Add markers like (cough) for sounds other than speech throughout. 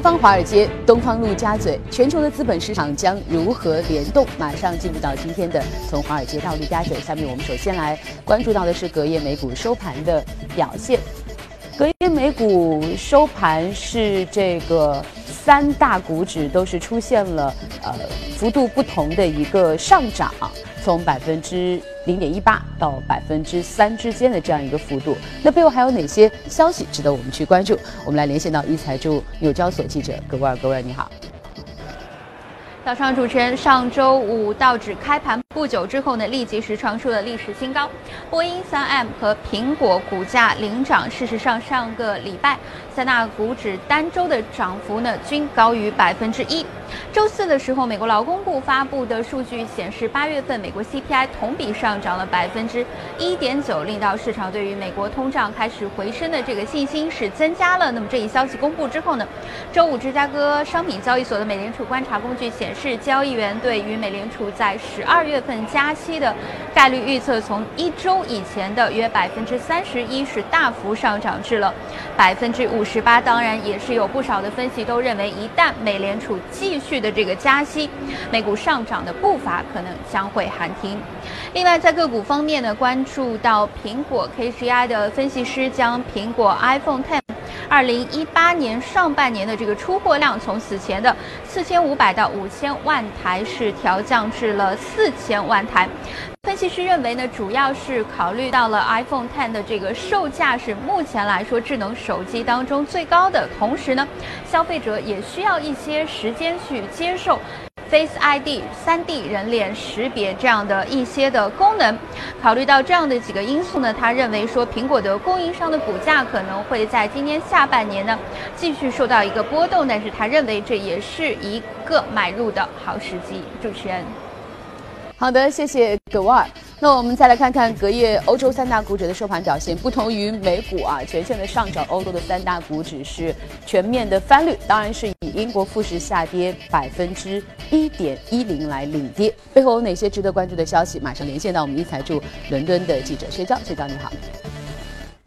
西方华尔街，东方陆家嘴，全球的资本市场将如何联动？马上进入到今天的从华尔街到陆家嘴。下面我们首先来关注到的是隔夜美股收盘的表现。隔夜美股收盘是这个三大股指都是出现了呃幅度不同的一个上涨，从百分之零点一八到百分之三之间的这样一个幅度。那背后还有哪些消息值得我们去关注？我们来连线到一财驻纽交所记者格威尔，格威尔你好。早上，主持人，上周五道指开盘不久之后呢，立即是创出了历史新高。波音、三 M 和苹果股价领涨。事实上，上个礼拜三大股指单周的涨幅呢，均高于百分之一。周四的时候，美国劳工部发布的数据显示，八月份美国 CPI 同比上涨了百分之一点九，令到市场对于美国通胀开始回升的这个信心是增加了。那么这一消息公布之后呢，周五芝加哥商品交易所的美联储观察工具显示，交易员对于美联储在十二月份加息的概率预测，从一周以前的约百分之三十一是大幅上涨至了百分之五五十八。当然，也是有不少的分析都认为，一旦美联储继续的这个加息，美股上涨的步伐可能将会喊停。另外，在个股方面呢，关注到苹果 KGI 的分析师将苹果 iPhone 10二零一八年上半年的这个出货量从此前的四千五百到五千万台是调降至了四千万台。分析师认为呢，主要是考虑到了 iPhone 10的这个售价是目前来说智能手机当中最高的，同时呢，消费者也需要一些时间去接受。Face ID、三 D 人脸识别这样的一些的功能，考虑到这样的几个因素呢，他认为说苹果的供应商的股价可能会在今年下半年呢继续受到一个波动，但是他认为这也是一个买入的好时机。主持人。好的，谢谢格瓦尔。那我们再来看看隔夜欧洲三大股指的收盘表现。不同于美股啊，全线的上涨，欧洲的三大股指是全面的翻绿，当然是以英国富时下跌百分之一点一零来领跌。背后有哪些值得关注的消息？马上连线到我们一财驻伦敦的记者薛娇，薛娇你好。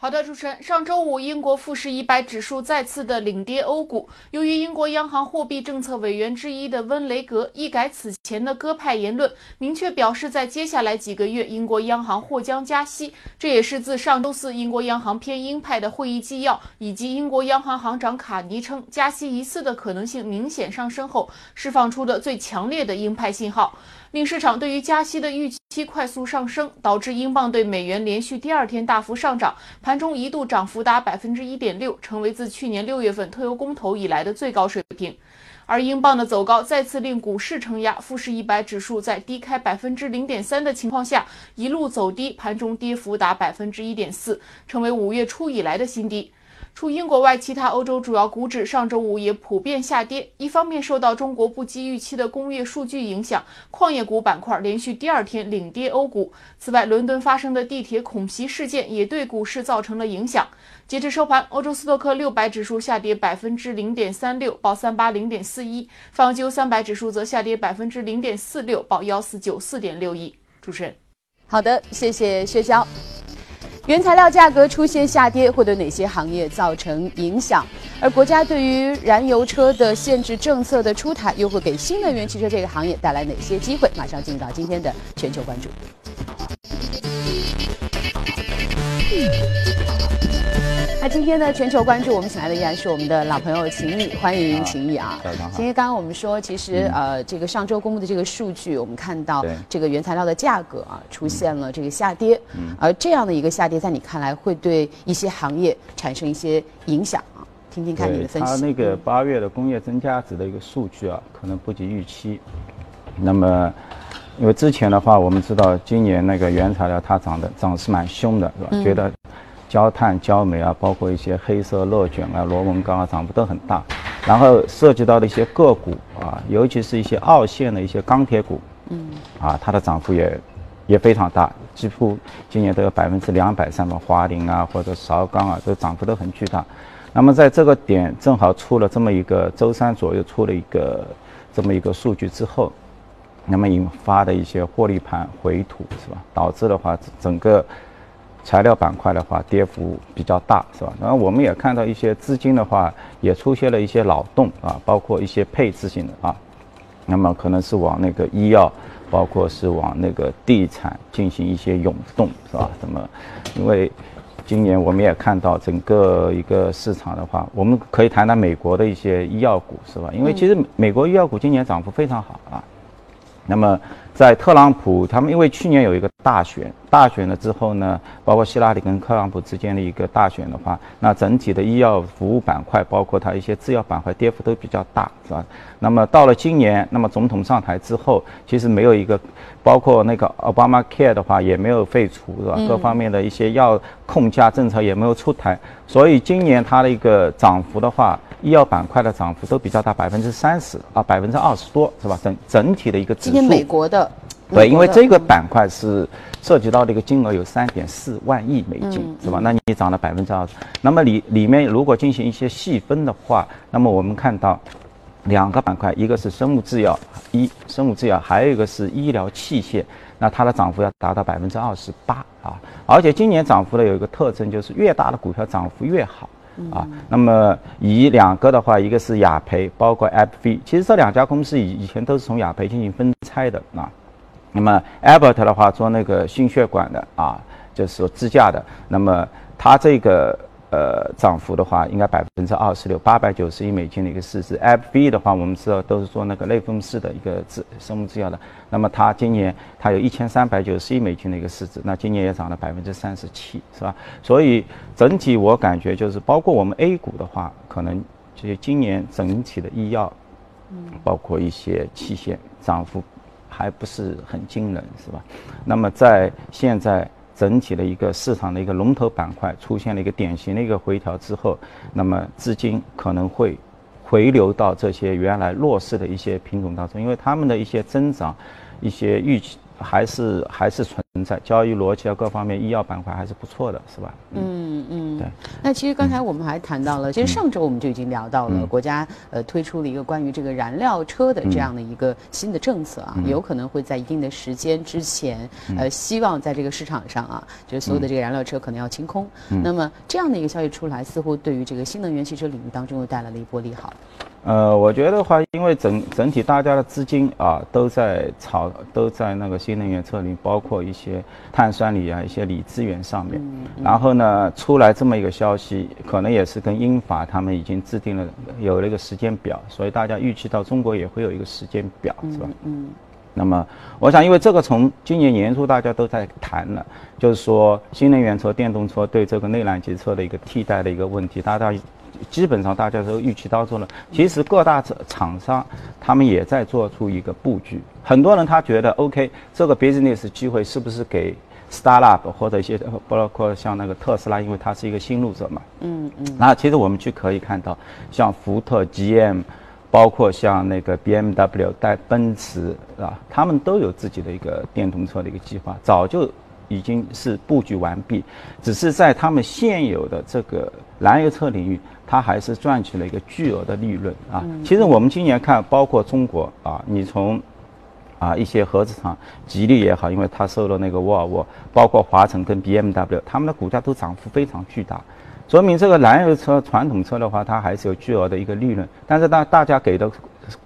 好的，主持人，上周五英国富时一百指数再次的领跌欧股，由于英国央行货币政策委员之一的温雷格一改此前的鸽派言论，明确表示在接下来几个月英国央行或将加息。这也是自上周四英国央行偏鹰派的会议纪要以及英国央行行长卡尼称加息一次的可能性明显上升后，释放出的最强烈的鹰派信号。令市场对于加息的预期快速上升，导致英镑对美元连续第二天大幅上涨，盘中一度涨幅达百分之一点六，成为自去年六月份特油公投以来的最高水平。而英镑的走高再次令股市承压，富时一百指数在低开百分之零点三的情况下一路走低，盘中跌幅达百分之一点四，成为五月初以来的新低。除英国外，其他欧洲主要股指上周五也普遍下跌。一方面受到中国不及预期的工业数据影响，矿业股板块连续第二天领跌欧股。此外，伦敦发生的地铁恐袭事件也对股市造成了影响。截至收盘，欧洲斯托克六百指数下跌百分之零点三六，报三八零点四一；泛欧三百指数则下跌百分之零点四六，报幺四九四点六一。主持人，好的，谢谢薛娇。原材料价格出现下跌，会对哪些行业造成影响？而国家对于燃油车的限制政策的出台，又会给新能源汽车这个行业带来哪些机会？马上进入到今天的全球关注。那今天呢全球关注，我们请来的依然是我们的老朋友秦毅，欢迎秦毅啊！秦毅，刚刚我们说，其实呃，这个上周公布的这个数据，我们看到这个原材料的价格啊出现了这个下跌，而这样的一个下跌，在你看来会对一些行业产生一些影响啊？听听看你的分析。它那个八月的工业增加值的一个数据啊，可能不及预期。那么，因为之前的话，我们知道今年那个原材料它涨的涨势蛮凶的，是吧？觉得。焦炭、焦煤啊，包括一些黑色热卷啊、螺纹钢啊，涨幅都很大。然后涉及到的一些个股啊，尤其是一些二线的一些钢铁股，嗯，啊，它的涨幅也也非常大，几乎今年都有百分之两百三的华菱啊或者韶钢啊，都涨幅都很巨大。那么在这个点正好出了这么一个周三左右出了一个这么一个数据之后，那么引发的一些获利盘回吐是吧？导致的话整个。材料板块的话，跌幅比较大，是吧？然后我们也看到一些资金的话，也出现了一些脑洞啊，包括一些配置性的啊，那么可能是往那个医药，包括是往那个地产进行一些涌动，是吧？那么，因为今年我们也看到整个一个市场的话，我们可以谈谈美国的一些医药股，是吧？因为其实美国医药股今年涨幅非常好啊，那么。在特朗普他们因为去年有一个大选，大选了之后呢，包括希拉里跟特朗普之间的一个大选的话，那整体的医药服务板块，包括它一些制药板块跌幅都比较大，是吧？那么到了今年，那么总统上台之后，其实没有一个，包括那个奥巴马 Care 的话也没有废除，是吧？各方面的一些药控价政策也没有出台，所以今年它的一个涨幅的话，医药板块的涨幅都比较大，百分之三十啊，百分之二十多，是吧？整整体的一个指数。今天美国的。对，因为这个板块是涉及到的一个金额有三点四万亿美金，是吧？那你涨了百分之二十，那么里里面如果进行一些细分的话，那么我们看到两个板块，一个是生物制药，一生物制药，还有一个是医疗器械，那它的涨幅要达到百分之二十八啊！而且今年涨幅的有一个特征，就是越大的股票涨幅越好啊。那么以两个的话，一个是雅培，包括 AbbVie，其实这两家公司以以前都是从雅培进行分拆的啊。那么 Abbott 的话做那个心血管的啊，就是支架的，那么它这个呃涨幅的话，应该百分之二十六，八百九十亿美金的一个市值。AbbVie 的话，我们知道都是做那个类风湿的一个制生物制药的，那么它今年它有一千三百九十亿美金的一个市值，那今年也涨了百分之三十七，是吧？所以整体我感觉就是，包括我们 A 股的话，可能就是今年整体的医药，嗯，包括一些器械涨幅。还不是很惊人，是吧？那么在现在整体的一个市场的一个龙头板块出现了一个典型的一个回调之后，那么资金可能会回流到这些原来弱势的一些品种当中，因为他们的一些增长、一些预期。还是还是存在交易逻辑啊，各方面医药板块还是不错的，是吧？嗯嗯，对。那其实刚才我们还谈到了，其实上周我们就已经聊到了，国家呃推出了一个关于这个燃料车的这样的一个新的政策啊，有可能会在一定的时间之前，呃，希望在这个市场上啊，就是所有的这个燃料车可能要清空。那么这样的一个消息出来，似乎对于这个新能源汽车领域当中又带来了一波利好。呃，我觉得的话，因为整整体大家的资金啊都在炒，都在那个新能源车里，包括一些碳酸锂啊、一些锂资源上面。然后呢，出来这么一个消息，可能也是跟英法他们已经制定了有了一个时间表，所以大家预期到中国也会有一个时间表，是吧？嗯。那么，我想，因为这个从今年年初大家都在谈了，就是说新能源车、电动车对这个内燃机车的一个替代的一个问题，大家。基本上大家都预期当中了。其实各大厂商他们也在做出一个布局。很多人他觉得，OK，这个 business 机会是不是给 startup 或者一些包括像那个特斯拉，因为它是一个新入者嘛。嗯嗯。那其实我们去可以看到，像福特、GM，包括像那个 BMW 带奔驰啊，他们都有自己的一个电动车的一个计划，早就已经是布局完毕，只是在他们现有的这个燃油车领域。它还是赚取了一个巨额的利润啊！其实我们今年看，包括中国啊，你从啊一些合资厂，吉利也好，因为它收了那个沃尔沃，包括华晨跟 BMW，他们的股价都涨幅非常巨大，说明这个燃油车、传统车的话，它还是有巨额的一个利润。但是大大家给的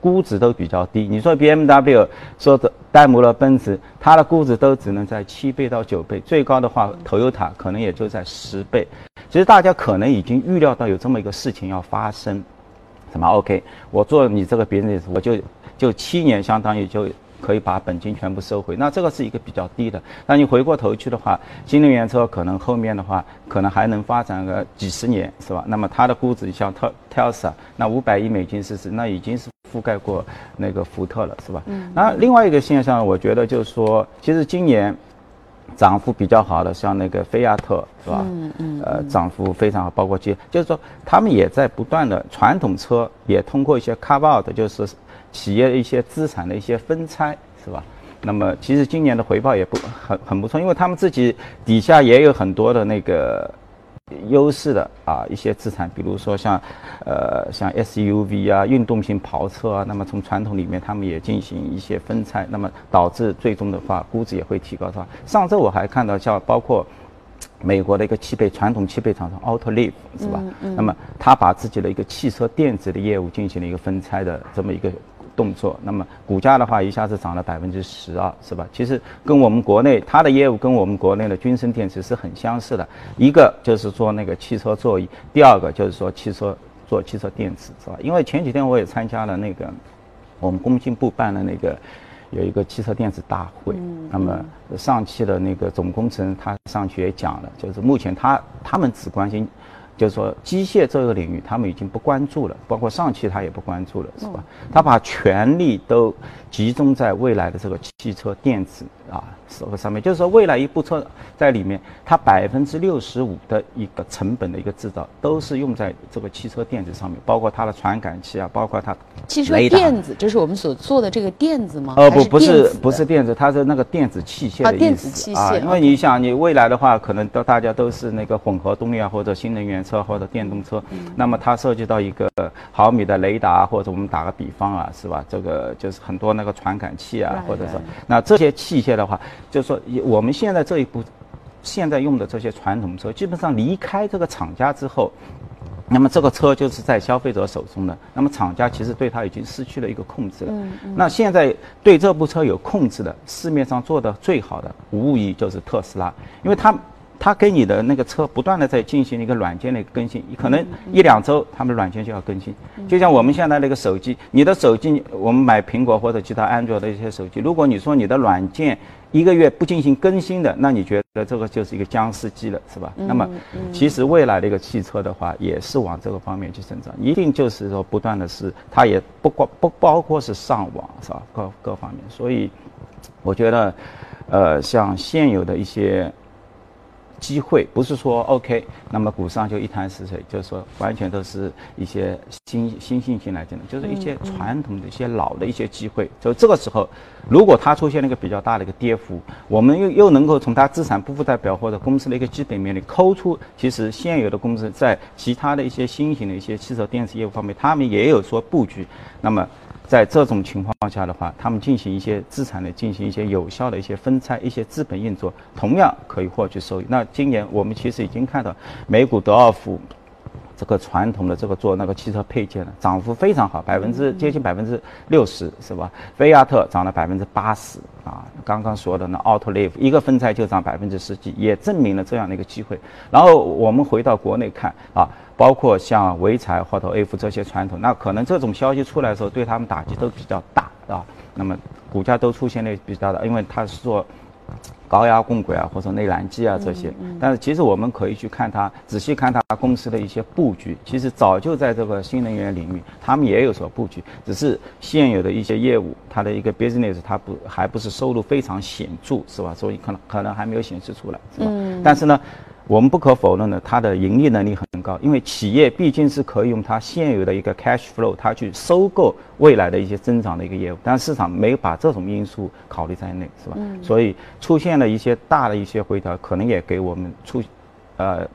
估值都比较低。你说 BMW 说的戴姆勒奔驰，它的估值都只能在七倍到九倍，最高的话，Toyota 可能也就在十倍。其实大家可能已经预料到有这么一个事情要发生，什么？OK，我做你这个 business，我就就七年，相当于就可以把本金全部收回。那这个是一个比较低的。那你回过头去的话，新能源车可能后面的话，可能还能发展个几十年，是吧？那么它的估值像特特斯拉，那五百亿美金市值，那已经是覆盖过那个福特了，是吧？嗯。那另外一个现象，我觉得就是说，其实今年。涨幅比较好的，像那个菲亚特，是吧？嗯嗯。呃，涨幅非常好，包括其，就是说他们也在不断的传统车也通过一些 carve out，就是企业的一些资产的一些分拆，是吧？那么其实今年的回报也不很很不错，因为他们自己底下也有很多的那个。优势的啊一些资产，比如说像，呃像 SUV 啊运动型跑车啊，那么从传统里面他们也进行一些分拆，那么导致最终的话估值也会提高，是吧？上周我还看到像包括，美国的一个汽配传统汽配厂商 Autoliv 是吧？那么他把自己的一个汽车电子的业务进行了一个分拆的这么一个动作，那么股价的话一下子涨了百分之十二，是吧？其实跟我们国内它的业务跟我们国内的君升电池是很相似的，一个就是做那个汽车座椅，第二个就是说汽车做汽车电池，是吧？因为前几天我也参加了那个我们工信部办的那个。有一个汽车电子大会，那么上汽的那个总工程他上去也讲了，就是目前他他们只关心。就是说，机械这个领域，他们已经不关注了，包括上汽他也不关注了，是吧？他把权力都集中在未来的这个汽车电子啊，这个上面。就是说，未来一部车在里面，它百分之六十五的一个成本的一个制造，都是用在这个汽车电子上面，包括它的传感器啊，包括它汽车电子，这是我们所做的这个电子吗？呃，不，不是，不是电子，它是那个电子器械的意思啊。电子器械，因为你想，你未来的话，可能都大家都是那个混合动力啊，或者新能源。车或者电动车，那么它涉及到一个毫米的雷达，或者我们打个比方啊，是吧？这个就是很多那个传感器啊，或者说那这些器械的话，就是说我们现在这一步，现在用的这些传统车，基本上离开这个厂家之后，那么这个车就是在消费者手中的，那么厂家其实对它已经失去了一个控制了。那现在对这部车有控制的，市面上做的最好的，无疑就是特斯拉，因为它。它给你的那个车不断的在进行一个软件的更新，可能一两周他们软件就要更新。就像我们现在那个手机，你的手机我们买苹果或者其他安卓的一些手机，如果你说你的软件一个月不进行更新的，那你觉得这个就是一个僵尸机了，是吧？那么其实未来的一个汽车的话，也是往这个方面去增长，一定就是说不断的是，它也不光不包括是上网，是吧？各各方面，所以我觉得，呃，像现有的一些。机会不是说 OK，那么股上就一潭死水，就是说完全都是一些新新信心来讲的，就是一些传统的一些老的一些机会。就这个时候，如果它出现了一个比较大的一个跌幅，我们又又能够从它资产不负债表或者公司的一个基本面里抠出，其实现有的公司在其他的一些新型的一些汽车电子业务方面，他们也有说布局，那么。在这种情况下的话，他们进行一些资产的进行一些有效的一些分拆，一些资本运作，同样可以获取收益。那今年我们其实已经看到，美股德奥夫。这个传统的这个做那个汽车配件的涨幅非常好，百分之接近百分之六十，是吧？菲亚特涨了百分之八十啊！刚刚说的那 Autoliv 一个分拆就涨百分之十几，也证明了这样的一个机会。然后我们回到国内看啊，包括像潍柴或者 F 这些传统，那可能这种消息出来的时候，对他们打击都比较大啊。那么股价都出现了比较大，因为它是做。高压共轨啊，或者内燃机啊这些，但是其实我们可以去看它，仔细看它公司的一些布局，其实早就在这个新能源领域，他们也有所布局，只是现有的一些业务，它的一个 business 它不还不是收入非常显著，是吧？所以可能可能还没有显示出来，是吧？但是呢。我们不可否认的，它的盈利能力很高，因为企业毕竟是可以用它现有的一个 cash flow，它去收购未来的一些增长的一个业务，但市场没有把这种因素考虑在内，是吧？所以出现了一些大的一些回调，可能也给我们出，呃。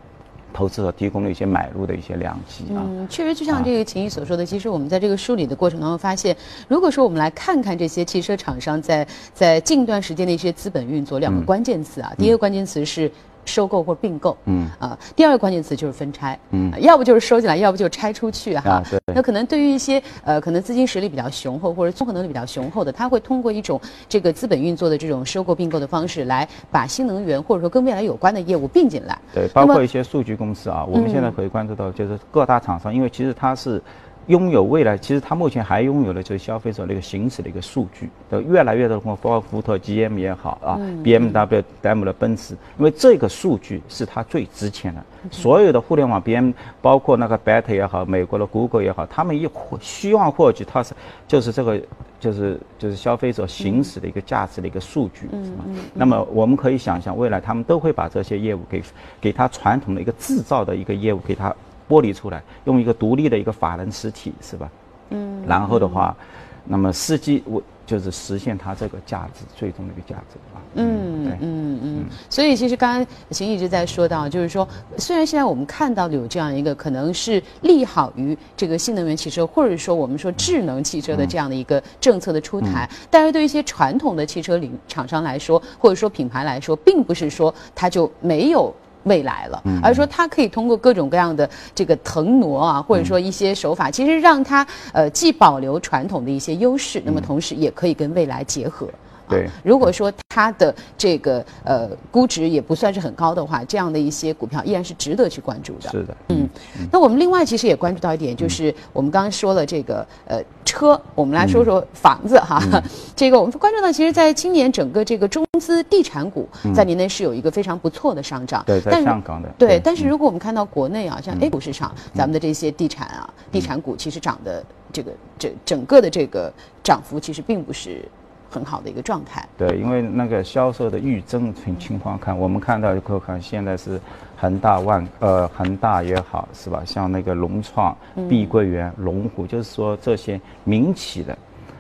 投资者提供了一些买入的一些良机啊。嗯，确实就像这个秦毅所说的，其实我们在这个梳理的过程当中发现，如果说我们来看看这些汽车厂商在在近段时间的一些资本运作，两个关键词啊，第一个关键词是。收购或并购，嗯啊，第二个关键词就是分拆，嗯，要不就是收进来，要不就拆出去哈。对。那可能对于一些呃，可能资金实力比较雄厚或者综合能力比较雄厚的，他会通过一种这个资本运作的这种收购并购的方式，来把新能源或者说跟未来有关的业务并进来。对，包括一些数据公司啊，我们现在可以关注到，就是各大厂商，因为其实它是。拥有未来，其实它目前还拥有的就是消费者那个行驶的一个数据，的越来越多的包括福特、GM 也好啊，BMW、戴姆勒、奔驰，因为这个数据是它最值钱的。所有的互联网 BM，包括那个 Beta 也好，美国的 Google 也好，他们一希望获取它是就是这个就是就是消费者行驶的一个价值的一个数据，是吧？那么我们可以想象，未来他们都会把这些业务给给它传统的一个制造的一个业务给它。剥离出来，用一个独立的一个法人实体，是吧？嗯。然后的话，那么司机我就是实现它这个价值最终的一个价值啊。嗯嗯嗯。所以其实刚刚秦一直在说到，就是说，虽然现在我们看到的有这样一个可能是利好于这个新能源汽车，或者说我们说智能汽车的这样的一个政策的出台，但是对一些传统的汽车领厂商来说，或者说品牌来说，并不是说它就没有。未来了，而是说它可以通过各种各样的这个腾挪啊，或者说一些手法，其实让它呃既保留传统的一些优势，那么同时也可以跟未来结合。对，如果说它的这个呃估值也不算是很高的话，这样的一些股票依然是值得去关注的。是的，嗯，那我们另外其实也关注到一点，就是我们刚刚说了这个呃车，我们来说说房子哈。(laughs) 这个我们关注到，其实在今年整个这个中资地产股在年内是有一个非常不错的上涨。对，在香港的。对，但是如果我们看到国内啊，像 A 股市场，咱们的这些地产啊，地产股其实涨的这个整整个的这个涨幅其实并不是。很好的一个状态。对，因为那个销售的预增情情况看，我们看到可看现在是恒大万呃恒大也好是吧？像那个融创、碧桂园、龙湖，就是说这些民企的，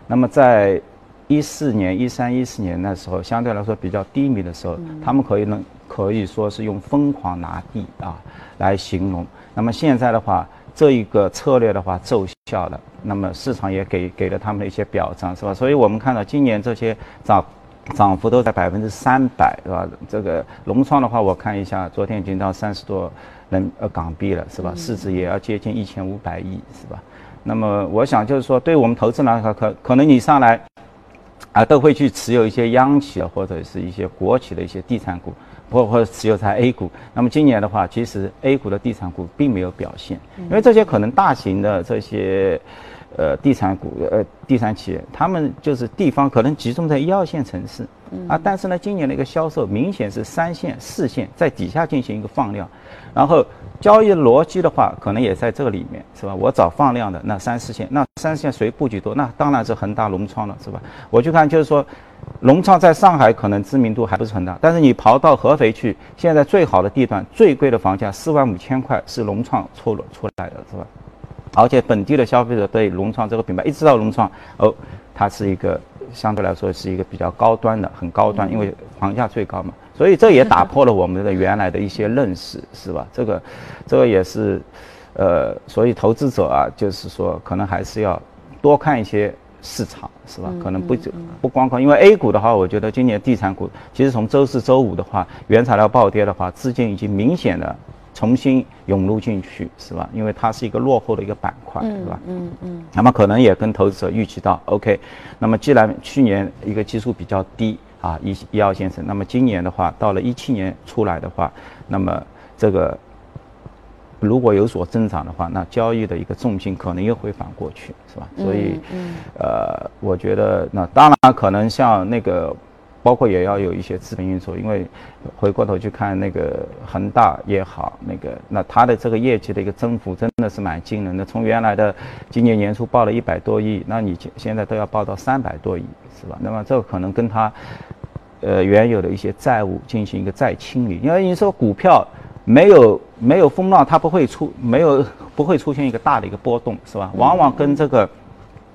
那么在一四年、一三、一四年那时候，相对来说比较低迷的时候，他们可以能可以说是用疯狂拿地啊来形容。那么现在的话。这一个策略的话奏效了，那么市场也给给了他们的一些表彰，是吧？所以我们看到今年这些涨涨幅都在百分之三百，是吧？这个融创的话，我看一下，昨天已经到三十多人呃港币了，是吧？市值也要接近一千五百亿，是吧？那么我想就是说，对我们投资来说，可可能你上来啊都会去持有一些央企或者是一些国企的一些地产股。或或者持有在 A 股，那么今年的话，其实 A 股的地产股并没有表现，因为这些可能大型的这些，呃，地产股呃，地产企业，他们就是地方可能集中在一二线城市，啊，但是呢，今年的一个销售明显是三线、四线在底下进行一个放量，然后交易逻辑的话，可能也在这里面，是吧？我找放量的那三四线，那三四线谁布局多？那当然是恒大、融创了，是吧？我去看就是说。融创在上海可能知名度还不是很大，但是你跑到合肥去，现在最好的地段、最贵的房价四万五千块是融创出了出来的，是吧？而且本地的消费者对融创这个品牌一知道融创，哦，它是一个相对来说是一个比较高端的，很高端，因为房价最高嘛，所以这也打破了我们的原来的一些认识，是吧？这个，这个也是，呃，所以投资者啊，就是说可能还是要多看一些。市场是吧？可能不不光靠，因为 A 股的话，我觉得今年地产股其实从周四周五的话，原材料暴跌的话，资金已经明显的重新涌入进去，是吧？因为它是一个落后的一个板块，是吧？嗯嗯。那么可能也跟投资者预期到，OK。那么既然去年一个基数比较低啊，一一二先生，那么今年的话，到了一七年出来的话，那么这个。如果有所增长的话，那交易的一个重心可能又会反过去，是吧？所以，呃，我觉得那当然可能像那个，包括也要有一些资本运作，因为回过头去看那个恒大也好，那个那它的这个业绩的一个增幅真的是蛮惊人的，从原来的今年年初报了一百多亿，那你现在都要报到三百多亿，是吧？那么这个可能跟它，呃，原有的一些债务进行一个再清理，因为你说股票。没有没有风浪，它不会出没有 (laughs) 不会出现一个大的一个波动，是吧？往往跟这个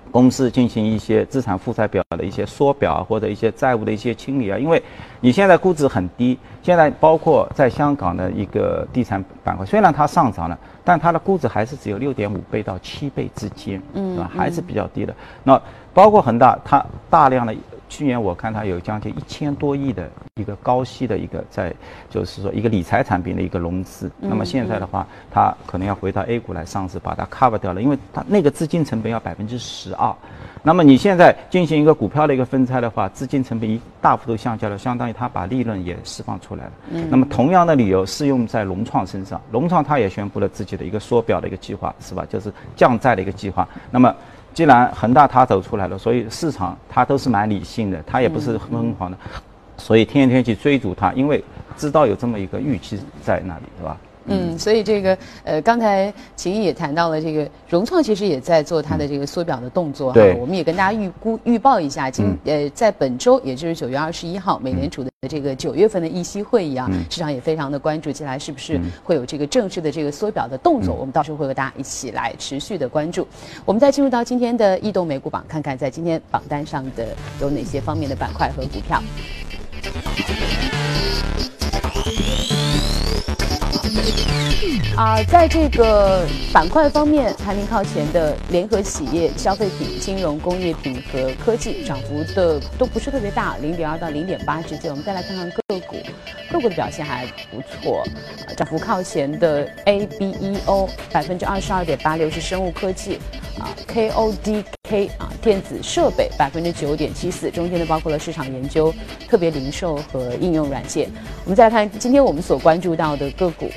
公司进行一些资产负债表的一些缩表啊，或者一些债务的一些清理啊。因为你现在估值很低，现在包括在香港的一个地产板块，虽然它上涨了，但它的估值还是只有六点五倍到七倍之间，嗯，是吧？还是比较低的。那包括恒大，它大量的。去年我看它有将近一千多亿的一个高息的一个在，就是说一个理财产品的一个融资。那么现在的话，它可能要回到 A 股来上市，把它 cover 掉了，因为它那个资金成本要百分之十二。那么你现在进行一个股票的一个分拆的话，资金成本一大幅度下降了，相当于它把利润也释放出来了。那么同样的理由适用在融创身上，融创它也宣布了自己的一个缩表的一个计划，是吧？就是降债的一个计划。那么既然恒大它走出来了，所以市场它都是蛮理性的，它也不是疯狂的，所以天天去追逐它，因为知道有这么一个预期在那里，是吧？嗯，所以这个呃，刚才秦毅也谈到了，这个融创其实也在做它的这个缩表的动作哈。我们也跟大家预估预报一下，今呃在本周，也就是九月二十一号，美联储的这个九月份的议息会议啊，市场也非常的关注，接下来是不是会有这个正式的这个缩表的动作？我们到时候会和大家一起来持续的关注。我们再进入到今天的异动美股榜，看看在今天榜单上的有哪些方面的板块和股票。啊，在这个板块方面，排名靠前的联合企业、消费品、金融、工业品和科技，涨幅的都不是特别大，零点二到零点八之间。我们再来看看个股，个股的表现还不错，涨幅靠前的 A B E O 百分之二十二点八六是生物科技，啊 K O D K 啊电子设备百分之九点七四，中间呢包括了市场研究、特别零售和应用软件。我们再来看今天我们所关注到的个股。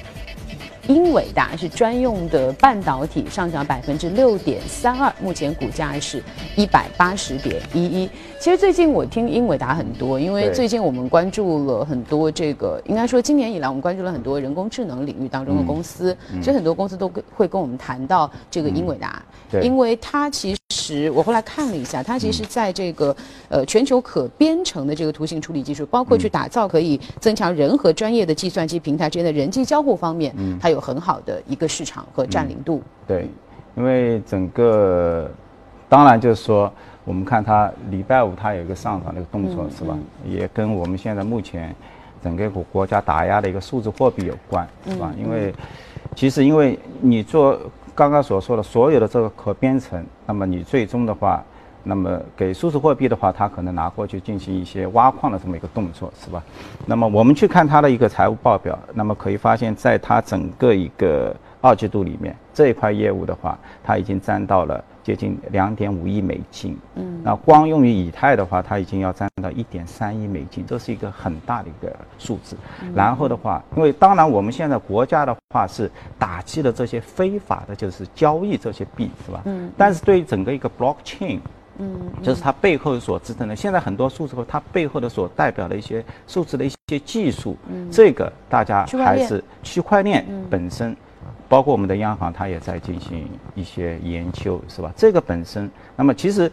英伟达是专用的半导体，上涨百分之六点三二，目前股价是一百八十点一一。其实最近我听英伟达很多，因为最近我们关注了很多这个，应该说今年以来我们关注了很多人工智能领域当中的公司，所以很多公司都会跟我们谈到这个英伟达，因为它其实我后来看了一下，它其实在这个呃全球可编程的这个图形处理技术，包括去打造可以增强人和专业的计算机平台之间的人机交互方面，它有很好的一个市场和占领度。对，因为整个当然就是说。我们看它礼拜五它有一个上涨的一个动作是吧？也跟我们现在目前整个国国家打压的一个数字货币有关是吧？因为其实因为你做刚刚所说的所有的这个可编程，那么你最终的话，那么给数字货币的话，它可能拿过去进行一些挖矿的这么一个动作是吧？那么我们去看它的一个财务报表，那么可以发现，在它整个一个二季度里面这一块业务的话，它已经占到了。接近两点五亿美金，嗯，那光用于以太的话，它已经要占到一点三亿美金，这是一个很大的一个数字。然后的话，因为当然我们现在国家的话是打击了这些非法的，就是交易这些币，是吧？嗯。但是对于整个一个 blockchain，嗯，就是它背后所支撑的，现在很多数字它背后的所代表的一些数字的一些技术，嗯，这个大家还是区块链本身。包括我们的央行，它也在进行一些研究，是吧？这个本身，那么其实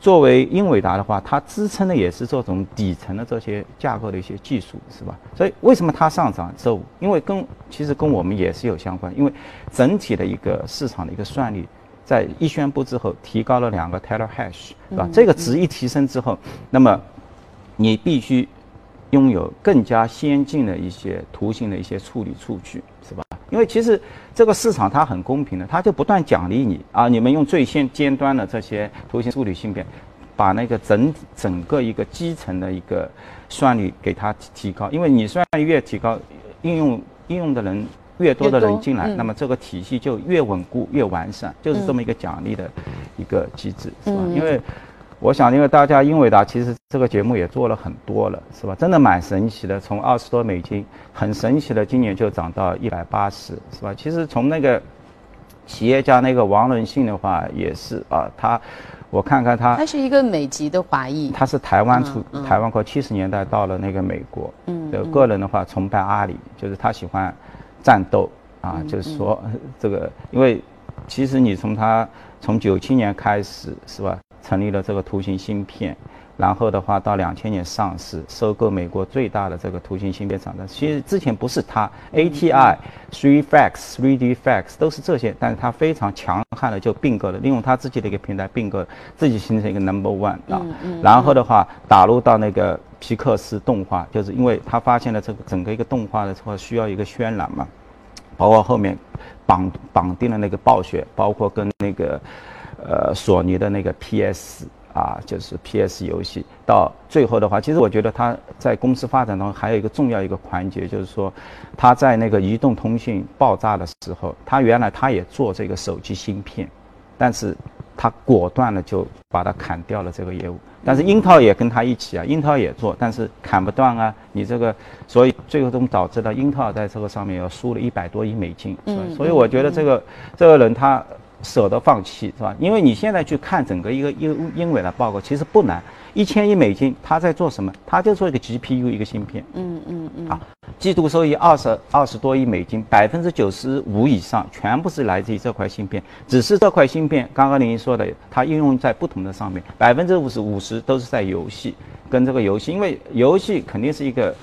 作为英伟达的话，它支撑的也是这种底层的这些架构的一些技术，是吧？所以为什么它上涨？这因为跟其实跟我们也是有相关，因为整体的一个市场的一个算力，在一宣布之后提高了两个 terahash，是吧？这个值一提升之后，那么你必须拥有更加先进的一些图形的一些处理数据，是吧？因为其实这个市场它很公平的，它就不断奖励你啊，你们用最先尖端的这些图形处理芯片，把那个整整个一个基层的一个算力给它提高。因为你算力越提高，应用应用的人越多的人进来，那么这个体系就越稳固越完善，就是这么一个奖励的一个机制，是吧？因为。我想，因为大家英伟达其实这个节目也做了很多了，是吧？真的蛮神奇的，从二十多美金，很神奇的，今年就涨到一百八十，是吧？其实从那个企业家那个王伦信的话，也是啊，他，我看看他，他是一个美籍的华裔，他是台湾出台湾过七十年代到了那个美国，嗯，个人的话崇拜阿里，就是他喜欢战斗啊，就是说 (laughs) 这个，因为其实你从他从九七年开始，是吧？成立了这个图形芯片，然后的话到两千年上市，收购美国最大的这个图形芯片厂的。其实之前不是它，ATI、Three Facts、Three D Facts 都是这些，但是它非常强悍的就并购了，利用它自己的一个平台并购，自己形成一个 Number One 啊。然后的话打入到那个皮克斯动画，就是因为他发现了这个整个一个动画的话需要一个渲染嘛，包括后面绑绑定了那个暴雪，包括跟那个。呃，索尼的那个 PS 啊，就是 PS 游戏，到最后的话，其实我觉得它在公司发展当中还有一个重要一个环节，就是说，它在那个移动通信爆炸的时候，它原来它也做这个手机芯片，但是它果断的就把它砍掉了这个业务。但是英特尔也跟他一起啊，英特尔也做，但是砍不断啊，你这个，所以最后都导致了英特尔在这个上面要输了一百多亿美金。嗯，所以我觉得这个这个人他。舍得放弃是吧？因为你现在去看整个一个英英伟的报告，其实不难，一千亿美金，他在做什么？他就做一个 GPU 一个芯片。嗯嗯嗯。啊，季度收益二十二十多亿美金，百分之九十五以上全部是来自于这块芯片。只是这块芯片，刚刚您说的，它应用在不同的上面，百分之五十五十都是在游戏跟这个游戏，因为游戏肯定是一个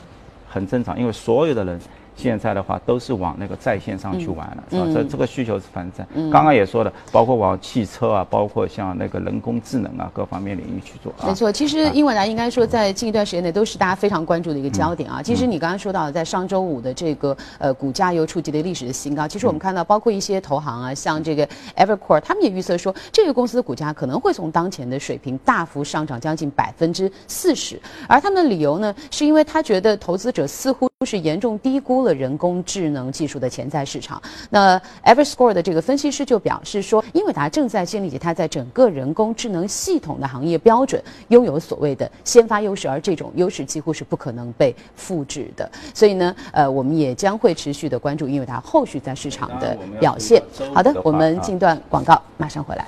很正常，因为所有的人。现在的话都是往那个在线上去玩了，是吧？这这个需求是反在。刚刚也说了，包括往汽车啊，包括像那个人工智能啊各方面领域去做。没错，其实英伟达应该说在近一段时间内都是大家非常关注的一个焦点啊。其实你刚刚说到，在上周五的这个呃股价又触及了历史的新高。其实我们看到，包括一些投行啊，像这个 Evercore，他们也预测说，这个公司的股价可能会从当前的水平大幅上涨将近百分之四十。而他们的理由呢，是因为他觉得投资者似乎是严重低估了人工智能技术的潜在市场。那 Everscore 的这个分析师就表示说，英伟达正在建立起它在整个人工智能系统的行业标准，拥有所谓的先发优势，而这种优势几乎是不可能被复制的。所以呢，呃，我们也将会持续的关注英伟达后续在市场的表现。好的，我们进段广告，马上回来。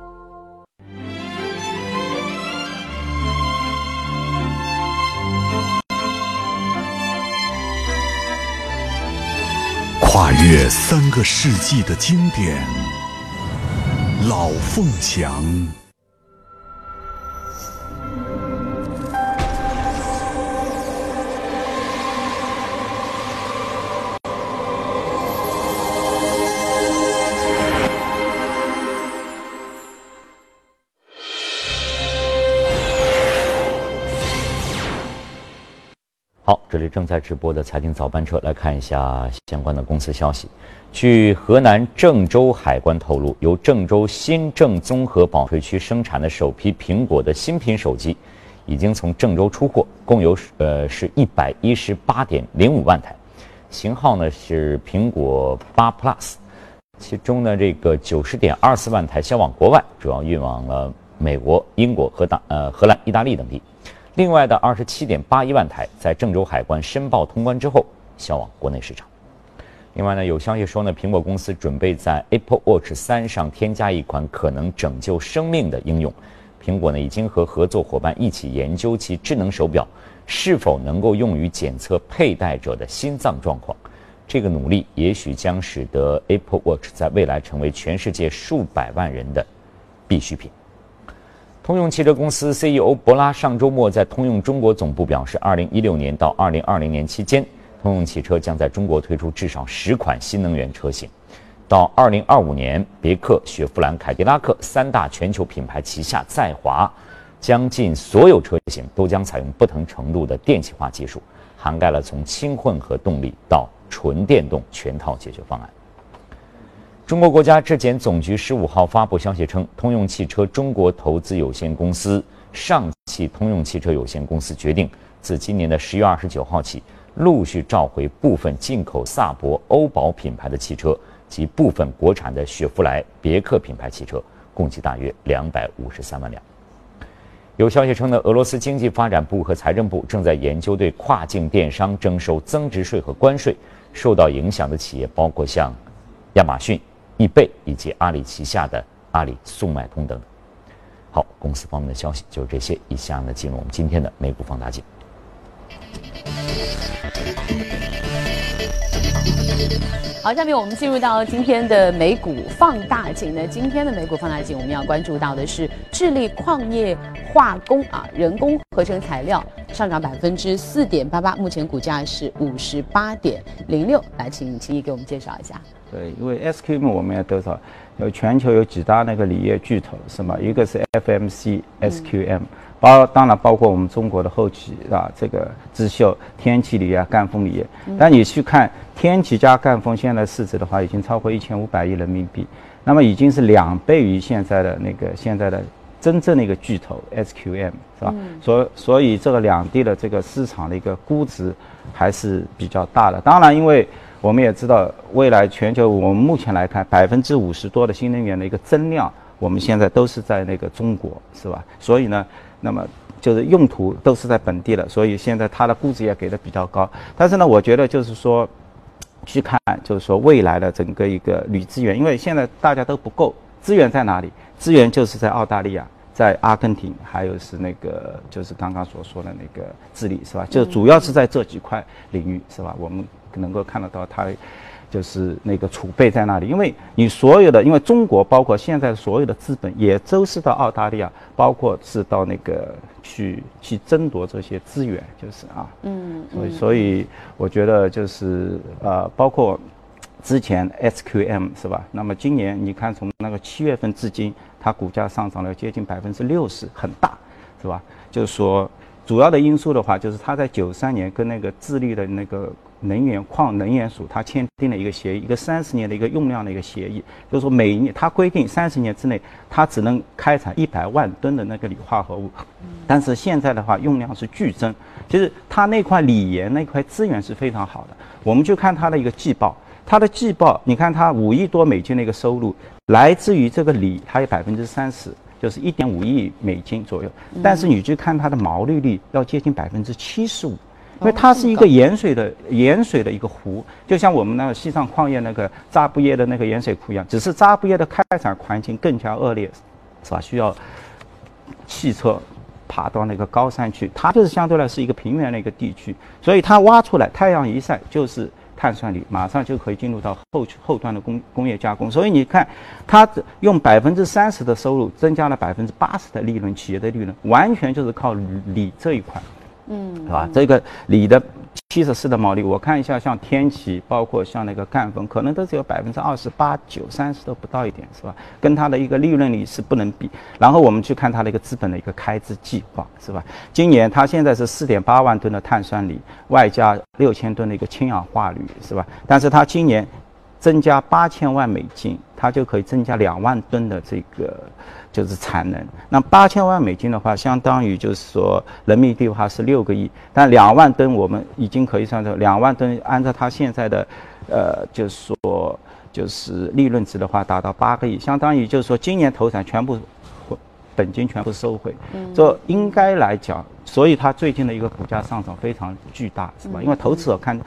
跨越三个世纪的经典，《老凤祥》。里正在直播的财经早班车，来看一下相关的公司消息。据河南郑州海关透露，由郑州新郑综合保税区生产的首批苹果的新品手机，已经从郑州出货，共有呃是一百一十八点零五万台，型号呢是苹果八 Plus，其中呢这个九十点二四万台销往国外，主要运往了美国、英国和大呃荷兰、意大利等地。另外的二十七点八一万台在郑州海关申报通关之后销往国内市场。另外呢，有消息说呢，苹果公司准备在 Apple Watch 三上添加一款可能拯救生命的应用。苹果呢已经和合作伙伴一起研究其智能手表是否能够用于检测佩戴者的心脏状况。这个努力也许将使得 Apple Watch 在未来成为全世界数百万人的必需品。通用汽车公司 CEO 博拉上周末在通用中国总部表示，2016年到2020年期间，通用汽车将在中国推出至少十款新能源车型。到2025年，别克、雪佛兰、凯迪拉克三大全球品牌旗下在华，将近所有车型都将采用不同程度的电气化技术，涵盖了从轻混合动力到纯电动全套解决方案。中国国家质检总局十五号发布消息称，通用汽车中国投资有限公司、上汽通用汽车有限公司决定，自今年的十月二十九号起，陆续召回部分进口萨博、欧宝品牌的汽车及部分国产的雪佛兰、别克品牌汽车，共计大约两百五十三万辆。有消息称呢，俄罗斯经济发展部和财政部正在研究对跨境电商征收增值税和关税，受到影响的企业包括像亚马逊。易贝以及阿里旗下的阿里速卖通等。好，公司方面的消息就是这些。以下呢，进入我们今天的美股放大镜。好，下面我们进入到今天的美股放大镜。那今天的美股放大镜，我们要关注到的是智利矿业化工啊，人工合成材料上涨百分之四点八八，目前股价是五十八点零六。来，请秦毅给我们介绍一下。对，因为 SQM 我们要多少？有全球有几大那个锂业巨头是吗？一个是 FMC SQM，包当然包括我们中国的后期啊，这个智秀、天齐锂业、赣锋锂业。但你去看天齐加赣锋现在市值的话，已经超过一千五百亿人民币，那么已经是两倍于现在的那个现在的真正的一个巨头 SQM 是吧？所所以这个两地的这个市场的一个估值还是比较大的。当然，因为我们也知道，未来全球我们目前来看，百分之五十多的新能源的一个增量，我们现在都是在那个中国是吧？所以呢，那么就是用途都是在本地的，所以现在它的估值也给的比较高。但是呢，我觉得就是说，去看就是说未来的整个一个铝资源，因为现在大家都不够，资源在哪里？资源就是在澳大利亚、在阿根廷，还有是那个就是刚刚所说的那个智利，是吧？就主要是在这几块领域，是吧？我们能够看得到它，就是那个储备在那里。因为你所有的，因为中国包括现在所有的资本也都是到澳大利亚，包括是到那个去去争夺这些资源，就是啊，嗯，所以所以我觉得就是呃，包括之前 SQM 是吧？那么今年你看从那个七月份至今。它股价上涨了接近百分之六十，很大，是吧？就是说，主要的因素的话，就是它在九三年跟那个智利的那个能源矿能源署，它签订了一个协议，一个三十年的一个用量的一个协议，就是说每年它规定三十年之内，它只能开采一百万吨的那个锂化合物，但是现在的话用量是剧增，就是它那块锂盐那块资源是非常好的，我们就看它的一个季报。它的季报，你看它五亿多美金的一个收入，来自于这个锂，它有百分之三十，就是一点五亿美金左右。但是你去看它的毛利率，要接近百分之七十五，因为它是一个盐水的盐水的一个湖，就像我们那个西藏矿业那个扎布耶的那个盐水库一样，只是扎布耶的开采环境更加恶劣，是吧？需要汽车爬到那个高山去，它就是相对来是一个平原的一个地区，所以它挖出来，太阳一晒就是。碳酸锂马上就可以进入到后后端的工工业加工，所以你看，它用百分之三十的收入增加了百分之八十的利润，企业的利润完全就是靠锂这一块，嗯，是吧？这个锂的。七十四的毛利，我看一下，像天齐，包括像那个赣锋，可能都只有百分之二十八九、三十都不到一点，是吧？跟它的一个利润率是不能比。然后我们去看它的一个资本的一个开支计划，是吧？今年它现在是四点八万吨的碳酸锂，外加六千吨的一个氢氧化铝，是吧？但是它今年增加八千万美金，它就可以增加两万吨的这个。就是产能，那八千万美金的话，相当于就是说人民币的话是六个亿，但两万吨我们已经可以算作两万吨，按照它现在的，呃，就是说就是利润值的话，达到八个亿，相当于就是说今年投产全部本金全部收回，这应该来讲，所以它最近的一个股价上涨非常巨大，是吧？因为投资者看。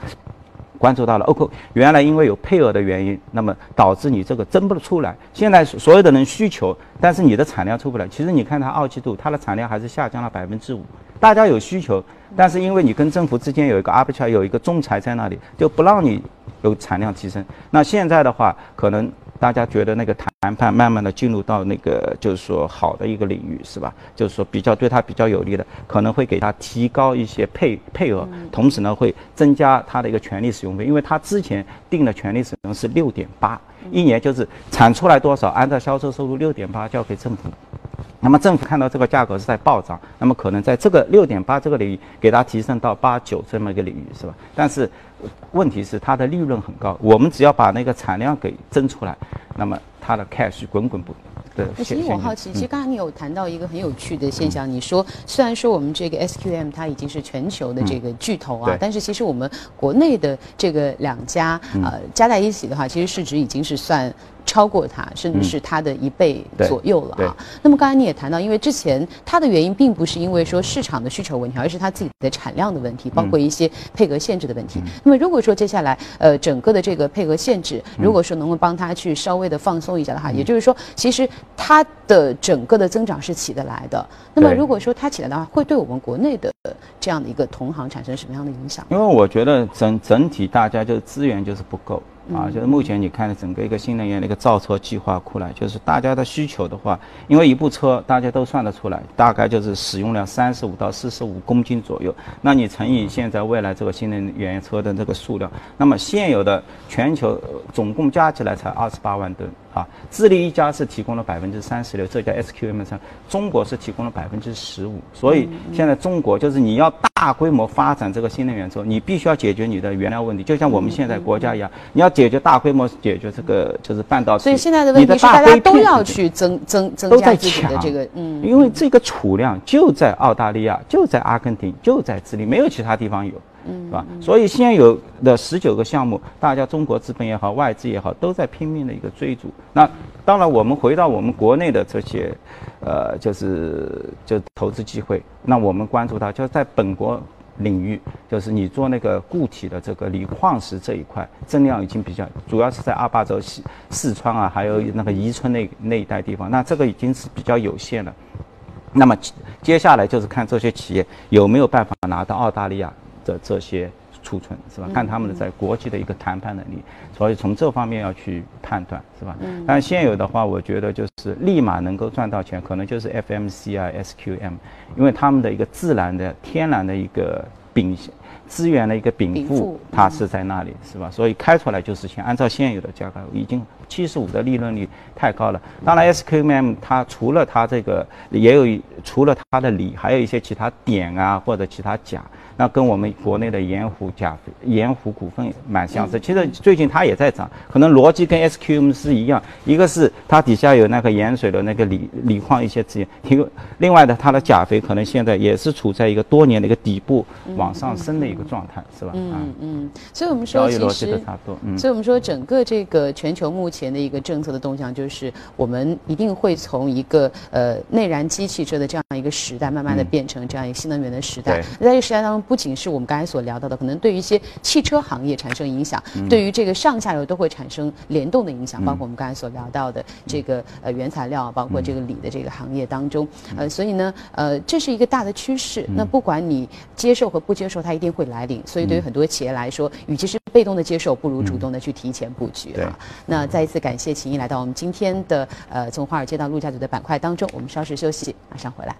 关注到了，OK，原来因为有配额的原因，那么导致你这个增不出来。现在所有的人需求，但是你的产量出不来。其实你看它二季度，它的产量还是下降了百分之五。大家有需求，但是因为你跟政府之间有一个 arbiter，有一个仲裁在那里，就不让你有产量提升。那现在的话，可能。大家觉得那个谈判慢慢的进入到那个就是说好的一个领域是吧？就是说比较对他比较有利的，可能会给他提高一些配配额，同时呢会增加他的一个权利使用费，因为他之前定的权利使用是六点八，一年就是产出来多少，按照销售收入六点八交给政府。那么政府看到这个价格是在暴涨，那么可能在这个六点八这个领域给它提升到八九这么一个领域是吧？但是问题是它的利润很高，我们只要把那个产量给增出来，那么它的 cash 滚滚不。对。其实我好奇，其实刚才你有谈到一个很有趣的现象，你说虽然说我们这个 SQM 它已经是全球的这个巨头啊，但是其实我们国内的这个两家呃加在一起的话，其实市值已经是算。超过它，甚至是它的一倍左右了啊。那么刚才你也谈到，因为之前它的原因并不是因为说市场的需求问题，而是它自己的产量的问题，包括一些配额限制的问题。那么如果说接下来呃整个的这个配额限制，如果说能够帮它去稍微的放松一下的话，也就是说，其实它的整个的增长是起得来的。那么如果说它起来的话，会对我们国内的这样的一个同行产生什么样的影响？因为我觉得整整体大家就资源就是不够。啊，就是目前你看的整个一个新能源的一个造车计划库来，就是大家的需求的话，因为一部车大家都算得出来，大概就是使用量三十五到四十五公斤左右。那你乘以现在未来这个新能源车的这个数量，那么现有的全球总共加起来才二十八万吨。啊，智利一家是提供了百分之三十六，这家 SQM 三，中国是提供了百分之十五，所以现在中国就是你要大规模发展这个新能源之后，你必须要解决你的原料问题，就像我们现在国家一样，你要解决大规模解决这个就是半导体。所以现在的问题是大家都要去增增增加自己的这个，嗯，因为这个储量就在澳大利亚，就在阿根廷，就在智利，没有其他地方有。嗯，是吧？所以现有的十九个项目，大家中国资本也好，外资也好，都在拼命的一个追逐。那当然，我们回到我们国内的这些，呃，就是就投资机会。那我们关注到，就是在本国领域，就是你做那个固体的这个锂矿石这一块，增量已经比较，主要是在阿坝州、四四川啊，还有那个宜春那那一带地方。那这个已经是比较有限了。那么接下来就是看这些企业有没有办法拿到澳大利亚。的这些储存是吧？看他们的在国际的一个谈判能力，所以从这方面要去判断是吧？嗯。但现有的话，我觉得就是立马能够赚到钱，可能就是 FMC 啊、SQM，因为他们的一个自然的、天然的一个禀资源的一个禀赋，它是在那里是吧？所以开出来就是钱。按照现有的价格，已经七十五的利润率太高了。当然，SQM 它除了它这个也有除了它的锂，还有一些其他碘啊或者其他钾。那跟我们国内的盐湖钾盐湖股份蛮相似，其实最近它也在涨，可能逻辑跟 SQM 是一样，一个是它底下有那个盐水的那个锂锂矿一些资源，另另外的它的钾肥可能现在也是处在一个多年的一个底部往上升的一个状态，是吧？嗯嗯，所以我们说其实，所以我们说整个这个全球目前的一个政策的动向，就是我们一定会从一个呃内燃机汽车的这样一个时代，慢慢的变成这样一个新能源的时代，在这个时代当中。不仅是我们刚才所聊到的，可能对于一些汽车行业产生影响，对于这个上下游都会产生联动的影响，包括我们刚才所聊到的这个呃原材料，包括这个锂的这个行业当中，呃，所以呢，呃，这是一个大的趋势。那不管你接受和不接受，它一定会来临。所以对于很多企业来说，与其是被动的接受，不如主动的去提前布局啊。那再一次感谢秦毅来到我们今天的呃从华尔街到陆家嘴的板块当中，我们稍事休息，马上回来。